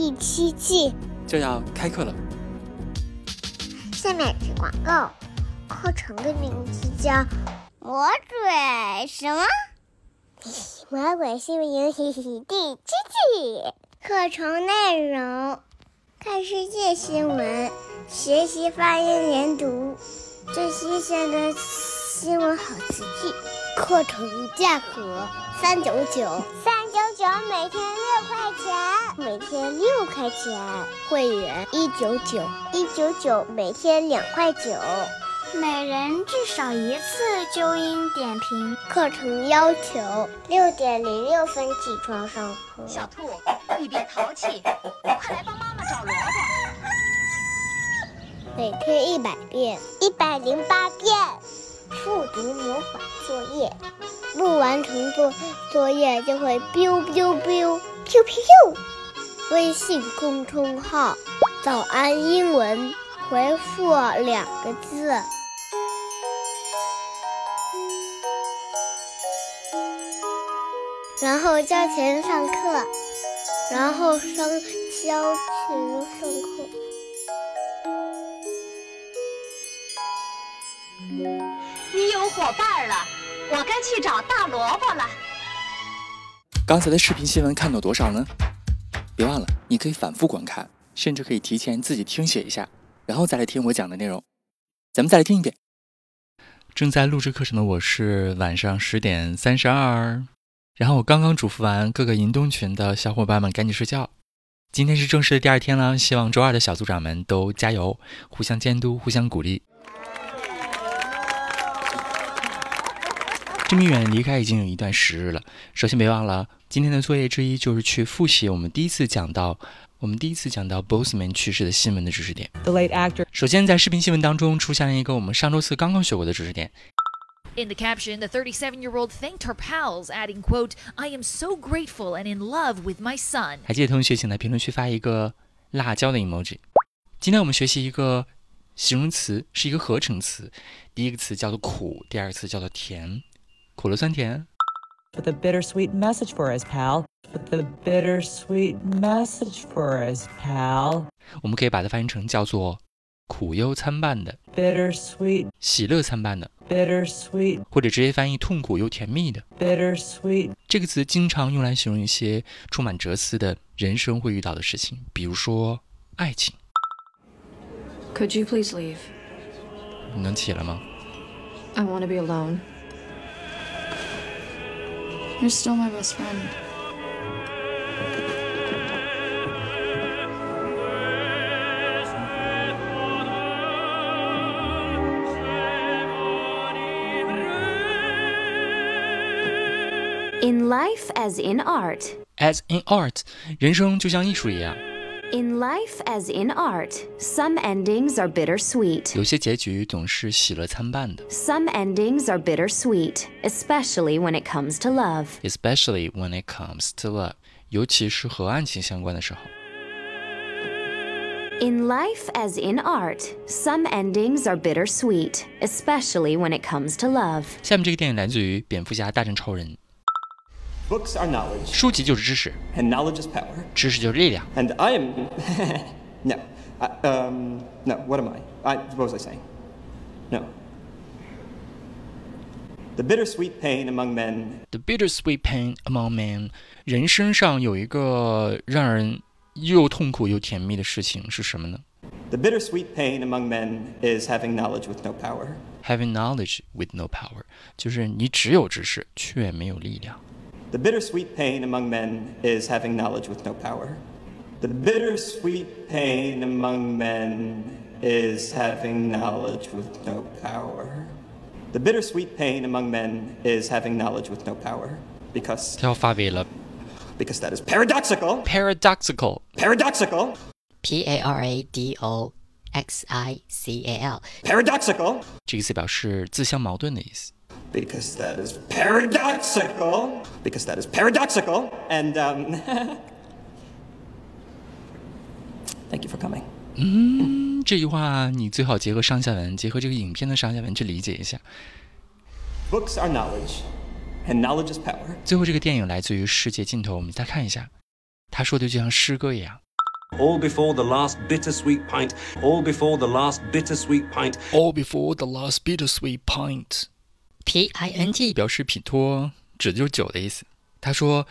第七季就要开课了。下面是广告，课程的名字叫《魔鬼什么？魔鬼新闻营第七季》。课程内容：看世界新闻，学习发音连读，最新鲜的新闻好词句。课程价格三九九，三九九每天六块钱，每天六块钱。会员一九九，一九九每天两块九，每人至少一次纠音点评。课程要求六点零六分起床上课。小兔，你别淘气，快来帮妈妈找萝卜。每天一百遍，一百零八遍。复读魔法作业，不完成作作业就会 biu biu biu biu biu。微信公众号“早安英文”，回复两个字，然后交钱上课，然后上交钱上课。你有伙伴了，我该去找大萝卜了。刚才的视频新闻看到多少呢？别忘了，你可以反复观看，甚至可以提前自己听写一下，然后再来听我讲的内容。咱们再来听一遍。正在录制课程的我是晚上十点三十二，然后我刚刚嘱咐完各个银东群的小伙伴们赶紧睡觉。今天是正式的第二天了，希望周二的小组长们都加油，互相监督，互相鼓励。这么远离开已经有一段时日了。首先别忘了，今天的作业之一就是去复习我们第一次讲到我们第一次讲到 Boseman 去世的新闻的知识点。The late actor。首先，在视频新闻当中出现了一个我们上周四刚刚学过的知识点。In the caption, the 37-year-old thanked her pals, adding, "quote I am so grateful and in love with my son." 还记得同学，请在评论区发一个辣椒的 emoji。今天我们学习一个形容词，是一个合成词。第一个词叫做苦，第二个词叫做甜。苦了酸甜。With a bittersweet message for us, pal. With a bittersweet message for us, pal. 我们可以把它翻译成叫做苦忧参半的，bittersweet，喜乐参半的，bittersweet，或者直接翻译痛苦又甜蜜的，bittersweet。这个词经常用来形容一些充满哲思的人生会遇到的事情，比如说爱情。Could you please leave? 你能起来吗？I want to be alone. You're still my best friend. In life as in art. As in art，人生就像艺术一样。 In life as in art, some endings are bittersweet. 有些结局总是喜乐参半的。Some endings are bittersweet, especially when it comes to love. Especially when it comes to love，尤其是和爱情相关的时候。In life as in art, some endings are bittersweet, especially when it comes to love. 下面这个电影来自于《蝙蝠侠大战超人》。 Books are knowledge. 书籍就是知识。And knowledge is power. 知识就是力量。And I am no, I, um, no. What am I? I? What was I saying? No. The bittersweet pain among men. The bittersweet pain among men. 人身上有一个让人又痛苦又甜蜜的事情是什么呢？The bittersweet pain among men is having knowledge with no power. Having knowledge with no power，就是你只有知识却没有力量。 the bittersweet pain among men is having knowledge with no power. The bittersweet pain among men is having knowledge with no power. The bittersweet pain among men is having knowledge with no power. Because. 他要发威了。 because that is paradoxical. paradoxical Paradoxical. P A R A D O X I C A L. Paradoxical. 这个词表示自相矛盾的意思。 Because that is paradoxical. Because that is paradoxical. And, um. thank you for coming. 嗯，这句话你最好结合上下文，结合这个影片的上下文去理解一下。 Books are knowledge, and knowledge is power. 最后，这个电影来自于世界尽头，我们再看一下，他说的就像诗歌一样。 All before the last bittersweet pint. All before the last bittersweet pint. All before the last bittersweet pint， P I N T 表示品托，指的就是酒的意思。他说，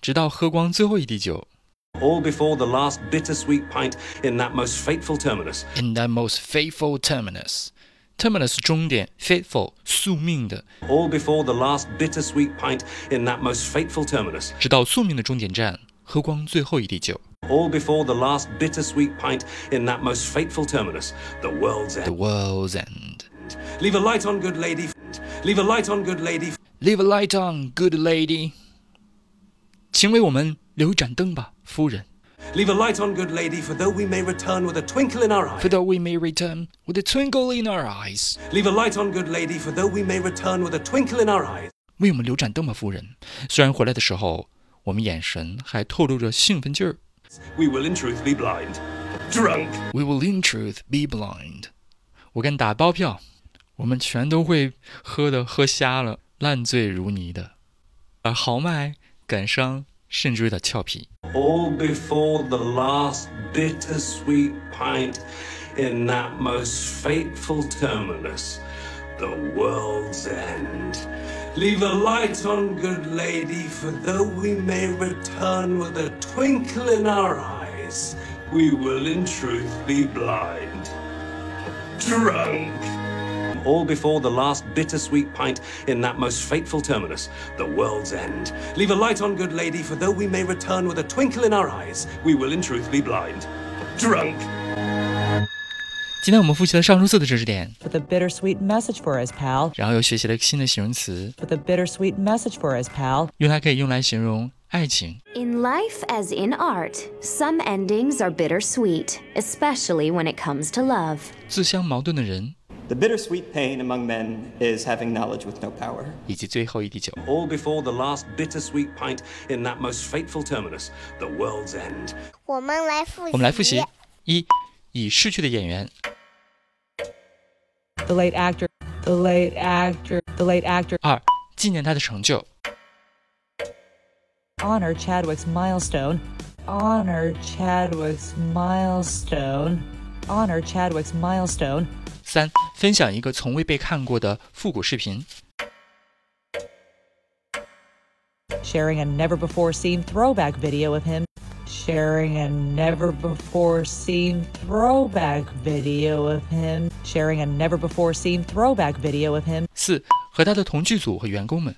直到喝光最后一滴酒 All before the last bittersweet pint in that most fateful terminus. ，in that most faithful terminus。terminus 终点，faithful 宿命的， All before the last bittersweet pint in that most fateful terminus. 直到宿命的终点站，喝光最后一滴酒。 All before the last bittersweet pint in that most fateful terminus. The world's The end. world's end。 Leave a light on, good lady. Leave a light on, good lady. Leave a light on, good lady。请为我们留一盏灯吧，夫人。 Leave a light on, good lady, for though we may return with a twinkle in our eye. For though we may return with a twinkle in our eyes， Leave a light on, good lady, for though we may return with a twinkle in our eyes. 为我们留盏灯吧，夫人。虽然回来的时候，我们眼神还透露着兴奋劲儿。 We will in truth be blind. Drunk. We will in truth be blind。我敢打包票， 我们全都会喝的喝瞎了，烂醉如泥的，而豪迈、感伤，甚至有点俏皮。 all before the last bittersweet pint in that most fateful terminus, the world's end. Leave a light on, good lady, for though we may return with a twinkle in our eyes, we will in truth be blind. Drunk. All before the last bittersweet pint in that most fateful terminus, the world's end. Leave a light on, good lady, for though we may return with a twinkle in our eyes, we will in truth be blind. Drunk. 今天我们复习了上周四的知识点， With a bittersweet message for us, pal. 然后又学习了新的形容词， With a bittersweet message for us, pal. 用它可以用来形容爱情。 In life as in art, some endings are bittersweet, especially when it comes to love. 自相矛盾的人， The bittersweet pain among men is having knowledge with no power. 以及最后一滴酒。 All before the last bittersweet pint in that most fateful terminus, the world's end. 我们来复习。我们来复习：一，已逝去的演员； The late actor. The late actor. The late actor. 二，纪念他的成就； Honor Chadwick's milestone. Honor Chadwick's milestone. Honor Chadwick's milestone. 三，分享一个从未被看过的复古视频； Sharing a never before seen throwback video of him. Sharing a never before seen throwback video of him. Sharing a never before seen throwback video of him 四，和他的同剧组和员工们；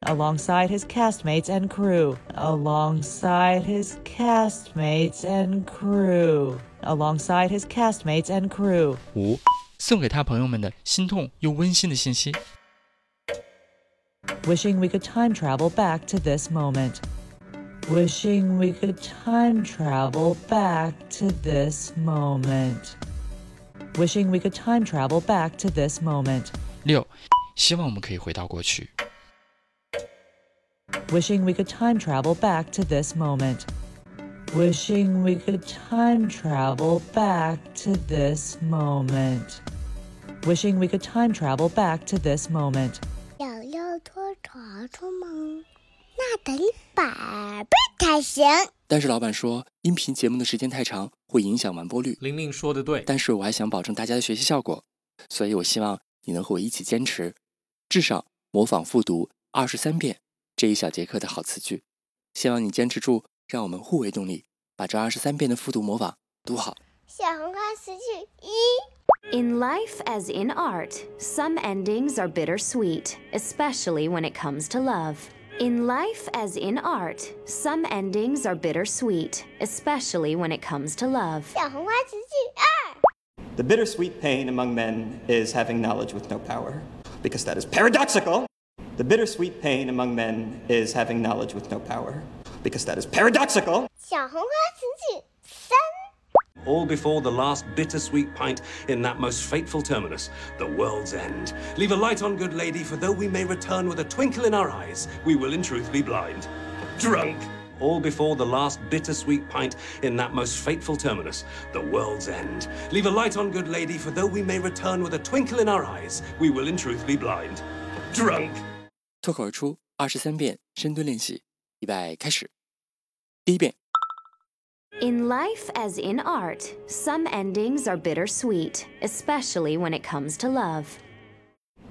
alongside his castmates and crew. Alongside his castmates and crew. Alongside his castmates and crew. 五，送给他朋友们的心痛又温馨的信息； Wishing we could time travel back to this moment. Wishing we could time travel back to this moment. Wishing we could time travel back to this moment. 六，希望我们可以回到过去； Wishing we could time travel back to this moment. Wishing we could time travel back to this moment. Wishing we could time travel back to this moment. 想要拖床床吗？那得百倍才行。但是老板说，音频节目的时间太长，会影响完播率。玲玲说的对，但是我还想保证大家的学习效果，所以我希望你能和我一起坚持，至少模仿复读二十三遍这一小节课的好词句。希望你坚持住，让我们互为动力，把这二十三遍的复读模仿读好。小红花词句一。 In life as in art, some endings are bittersweet, especially when it comes to love. In life as in art, some endings are bittersweet, especially when it comes to love. 小红花词句二。 The bittersweet pain among men is having knowledge with no power. Because that is paradoxical. The bittersweet pain among men is having knowledge with no power, because that is paradoxical. 小红花词句三， All before the last bittersweet pint in that most fateful terminus, the world's end. Leave a light on, good lady, for though we may return with a twinkle in our eyes, we will in truth be blind. Drunk! All before the last bittersweet pint in that most fateful terminus, the world's end. Leave a light on, good lady, for though we may return with a twinkle in our eyes, we will in truth be blind. Drunk! 脱口而出二十三遍深蹲练习， 预备开始。第一遍， In life, as in art, some endings are bittersweet, especially when it comes to love.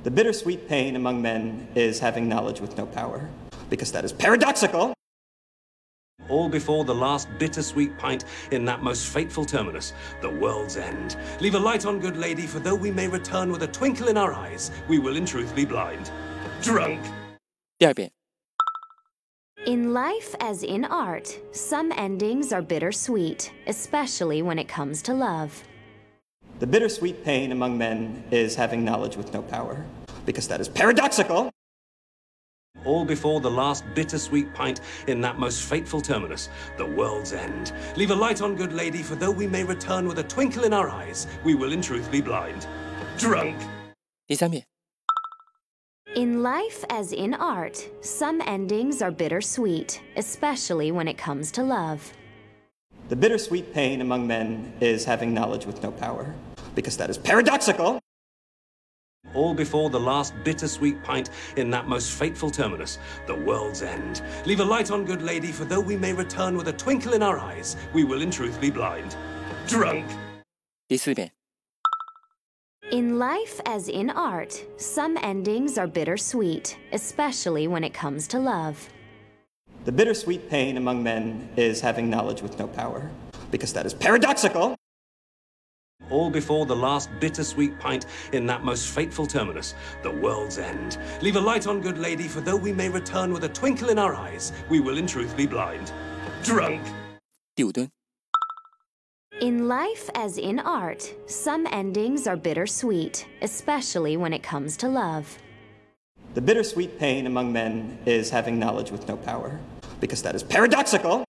The bittersweet pain among men is having knowledge with no power, because that is paradoxical. All before the last bittersweet pint in that most fateful terminus, the world's end. Leave a light on, good lady, for though we may return with a twinkle in our eyes, we will in truth be blind. Drunk! 第二遍， In life, as in art, some endings are bittersweet, especially when it comes to love. The bittersweet pain among men is having knowledge with no power, because that is paradoxical. All before the last bittersweet pint in that most fateful terminus, the world's end. Leave a light on, good lady, for though we may return with a twinkle in our eyes, we will in truth be blind. Drunk! 第三遍， In life, as in art, some endings are bittersweet, especially when it comes to love. The bittersweet pain among men is having knowledge with no power, because that is paradoxical. All before the last bittersweet pint in that most fateful terminus, the world's end. Leave a light on, good lady, for though we may return with a twinkle in our eyes, we will in truth be blind. Drunk! 第四遍， In life, as in art, some endings are bittersweet, especially when it comes to love. The bittersweet pain among men is having knowledge with no power, because that is paradoxical. All before the last bittersweet pint in that most fateful terminus, the world's end. Leave a light on, good lady, for though we may return with a twinkle in our eyes, we will in truth be blind. Drunk! 第五蹲， In life, as in art, some endings are bittersweet, especially when it comes to love. The bittersweet pain among men is having knowledge with no power, because that is paradoxical.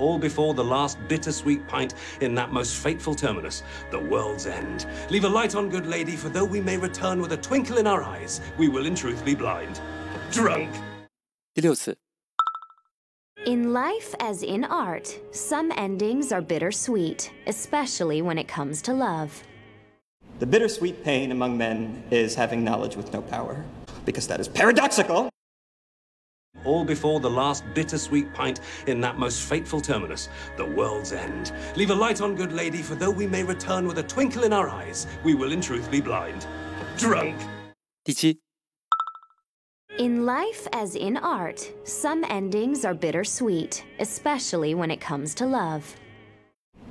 All before the last bittersweet pint in that most fateful terminus, the world's end. Leave a light on, good lady, for though we may return with a twinkle in our eyes, we will in truth be blind. Drunk! 第六次， in life, as in art, some endings are bittersweet, especially when it comes to love. The bittersweet pain among men is having knowledge with no power, because that is paradoxical. All before the last bittersweet pint in that most fateful terminus, the world's end. Leave a light on, good lady, for though we may return with a twinkle in our eyes, we will in truth be blind. Drunk! 第七，In life, as in art, some endings are bittersweet, especially when it comes to love.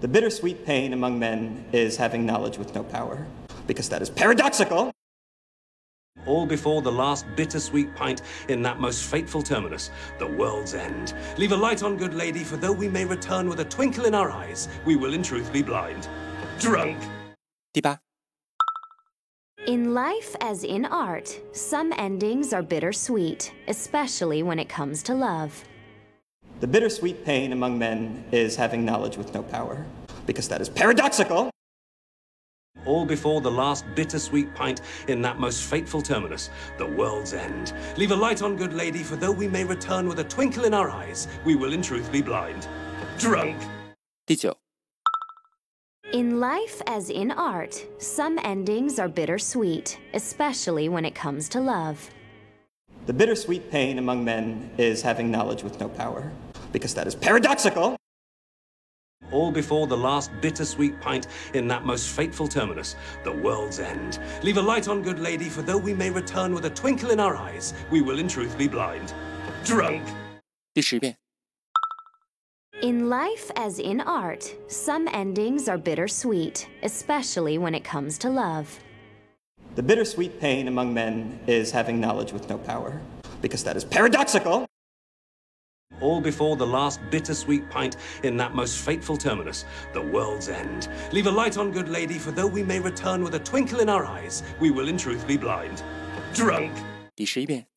The bittersweet pain among men is having knowledge with no power, because that is paradoxical. All before the last bittersweet pint in that most fateful terminus, the world's end. Leave a light on, good lady, for though we may return with a twinkle in our eyes, we will in truth be blind. Drunk! 第八，In life, as in art, some endings are bittersweet, especially when it comes to love. The bittersweet pain among men is having knowledge with no power, because that is paradoxical. All before the last bittersweet pint in that most fateful terminus, the world's end. Leave a light on, good lady, for though we may return with a twinkle in our eyes, we will in truth be blind. Drunk! 第九，In life, as in art, some endings are bittersweet, especially when it comes to love. The bittersweet pain among men is having knowledge with no power, because that is paradoxical. All before the last bittersweet pint in that most fateful terminus, the world's end. Leave a light on, good lady, for though we may return with a twinkle in our eyes, we will in truth be blind. Drunk! 第十遍， In life, as in art, some endings are bittersweet, especially when it comes to love. The bittersweet pain among men is having knowledge with no power, because that is paradoxical. All before the last bittersweet pint in that most fateful terminus, the world's end. Leave a light on, good lady, for though we may return with a twinkle in our eyes, we will in truth be blind. Drunk! 第十一遍。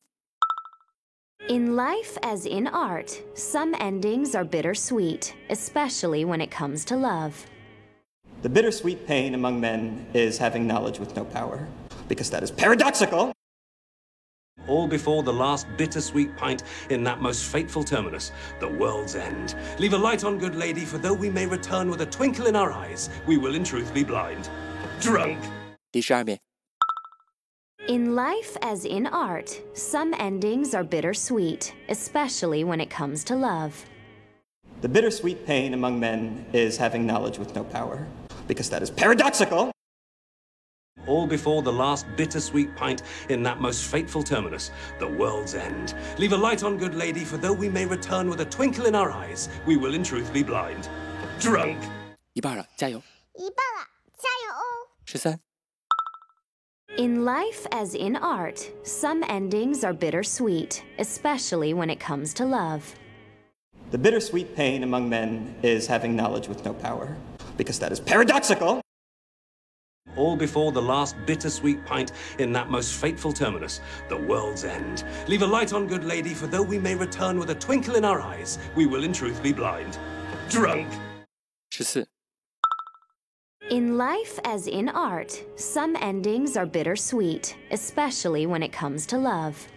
In life as in art, some endings are bittersweet, especially when it comes to love. The bittersweet pain among men is having knowledge with no power, because that is paradoxical. All before the last bittersweet pint in that most fateful terminus, the world's end. Leave a light on, good lady, for though we may return with a twinkle in our eyes, we will in truth be blind. Drunk. 第十二遍。 In life as in art, some endings are bittersweet, especially when it comes to love. The bittersweet pain among men is having knowledge with no power, because that is paradoxical. All before the last bittersweet pint in that most fateful terminus, the world's end. Leave a light on, good lady, for though we may return with a twinkle in our eyes, we will in truth be blind. Drunk. 一半了，加油！一半了，加油哦！十三、 In life as in art, some endings are bittersweet, especially when it comes to love. The bittersweet pain among men is having knowledge with no power, because that is paradoxical. All before the last bittersweet pint in that most fateful terminus, the world's end. Leave a light on, good lady, for though we may return with a twinkle in our eyes, we will in truth be blind. Drunk. 十四、In life as in art, some endings are bittersweet, especially when it comes to love.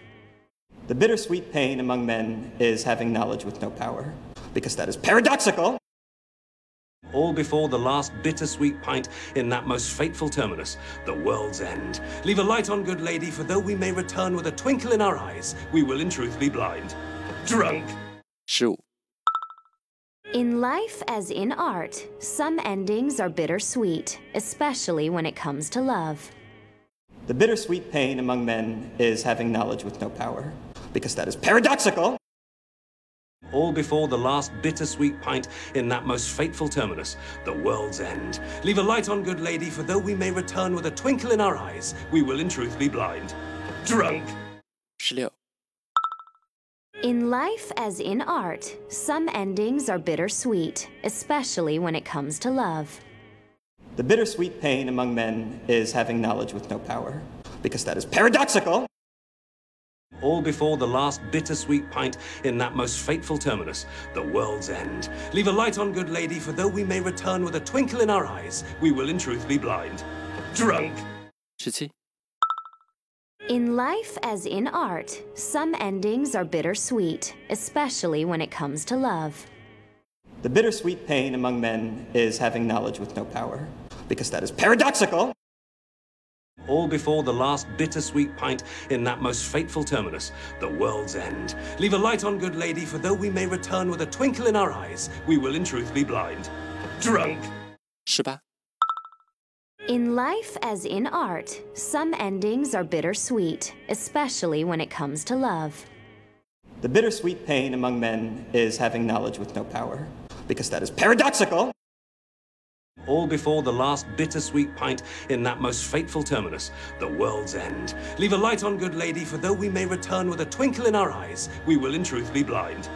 The bittersweet pain among men is having knowledge with no power, because that is paradoxical. All before the last bittersweet pint in that most fateful terminus, the world's end. Leave a light on, good lady, for though we may return with a twinkle in our eyes, we will in truth be blind. Drunk. 十五、In life as in art, some endings are bittersweet, especially when it comes to love. The bittersweet pain among men is having knowledge with no power, because that is paradoxical. All before the last bittersweet pint in that most fateful terminus, the world's end. Leave a light on, good lady, for though we may return with a twinkle in our eyes, we will in truth be blind. Drunk. 十六、In life as in art, some endings are bittersweet, especially when it comes to love. The bittersweet pain among men is having knowledge with no power, because that is paradoxical. All before the last bittersweet pint in that most fateful terminus, the world's end. Leave a light on, good lady, for though we may return with a twinkle in our eyes, we will in truth be blind. Drunk. 十七、In life as in art, some endings are bittersweet, especially when it comes to love. The bittersweet pain among men is having knowledge with no power, because that is paradoxical. All before the last bittersweet pint in that most fateful terminus, the world's end. Leave a light on, good lady, for though we may return with a twinkle in our eyes, we will in truth be blind. Drunk. 十八、In life as in art, some endings are bittersweet, especially when it comes to love. The bittersweet pain among men is having knowledge with no power, because that is paradoxical. All before the last bittersweet pint in that most fateful terminus, the world's end. Leave a light on, good lady, for though we may return with a twinkle in our eyes, we will in truth be blind.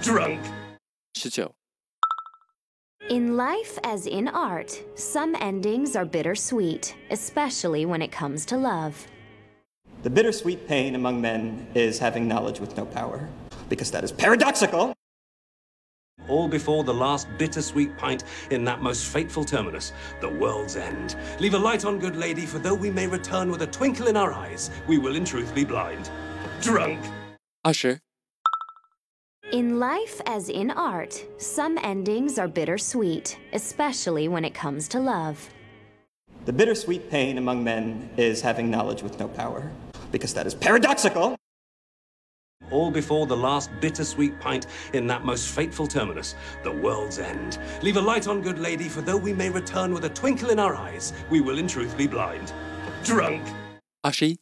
Drunk. 十九、In life as in art, some endings are bittersweet, especially when it comes to love. The bittersweet pain among men is having knowledge with no power, because that is paradoxical. All before the last bittersweet pint in that most fateful terminus, the world's end. Leave a light on, good lady, for though we may return with a twinkle in our eyes, we will in truth be blind. Drunk. 二十、in life, as in art, some endings are bittersweet, especially when it comes to love. The bittersweet pain among men is having knowledge with no power, because that is paradoxical. All before the last bittersweet pint in that most fateful terminus, the world's end. Leave a light on, good lady, for though we may return with a twinkle in our eyes, we will in truth be blind. Drunk! Ashy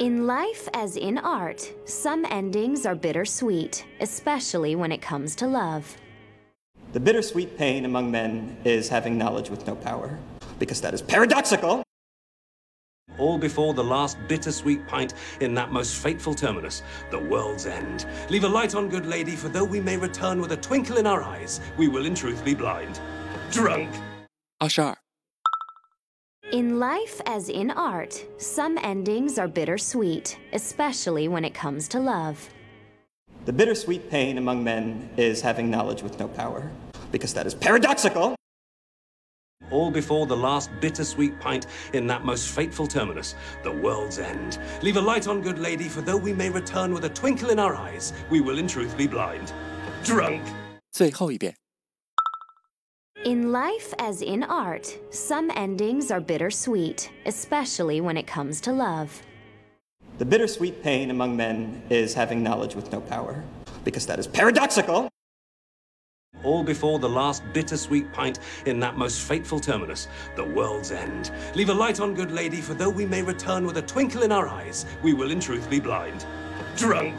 in life, as in art, some endings are bittersweet, especially when it comes to love. The bittersweet pain among men is having knowledge with no power, because that is paradoxical. All before the last bittersweet pint in that most fateful terminus, the world's end. Leave a light on, good lady, for though we may return with a twinkle in our eyes, we will in truth be blind. Drunk! Ashar. In life, as in art, some endings are bittersweet, especially when it comes to love. The bittersweet pain among men is having knowledge with no power, because that is paradoxical. All before the last bittersweet pint in that most fateful terminus, the world's end. Leave a light on, good lady, for though we may return with a twinkle in our eyes, we will in truth be blind. Drunk. 最后一遍。 In life, as in art, some endings are bittersweet, especially when it comes to love. The bittersweet pain among men is having knowledge with no power, because that is paradoxical. All before the last bittersweet pint in that most fateful terminus, the world's end. Leave a light on, good lady, for though we may return with a twinkle in our eyes, we will in truth be blind. Drunk.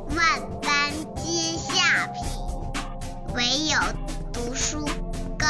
有读书高。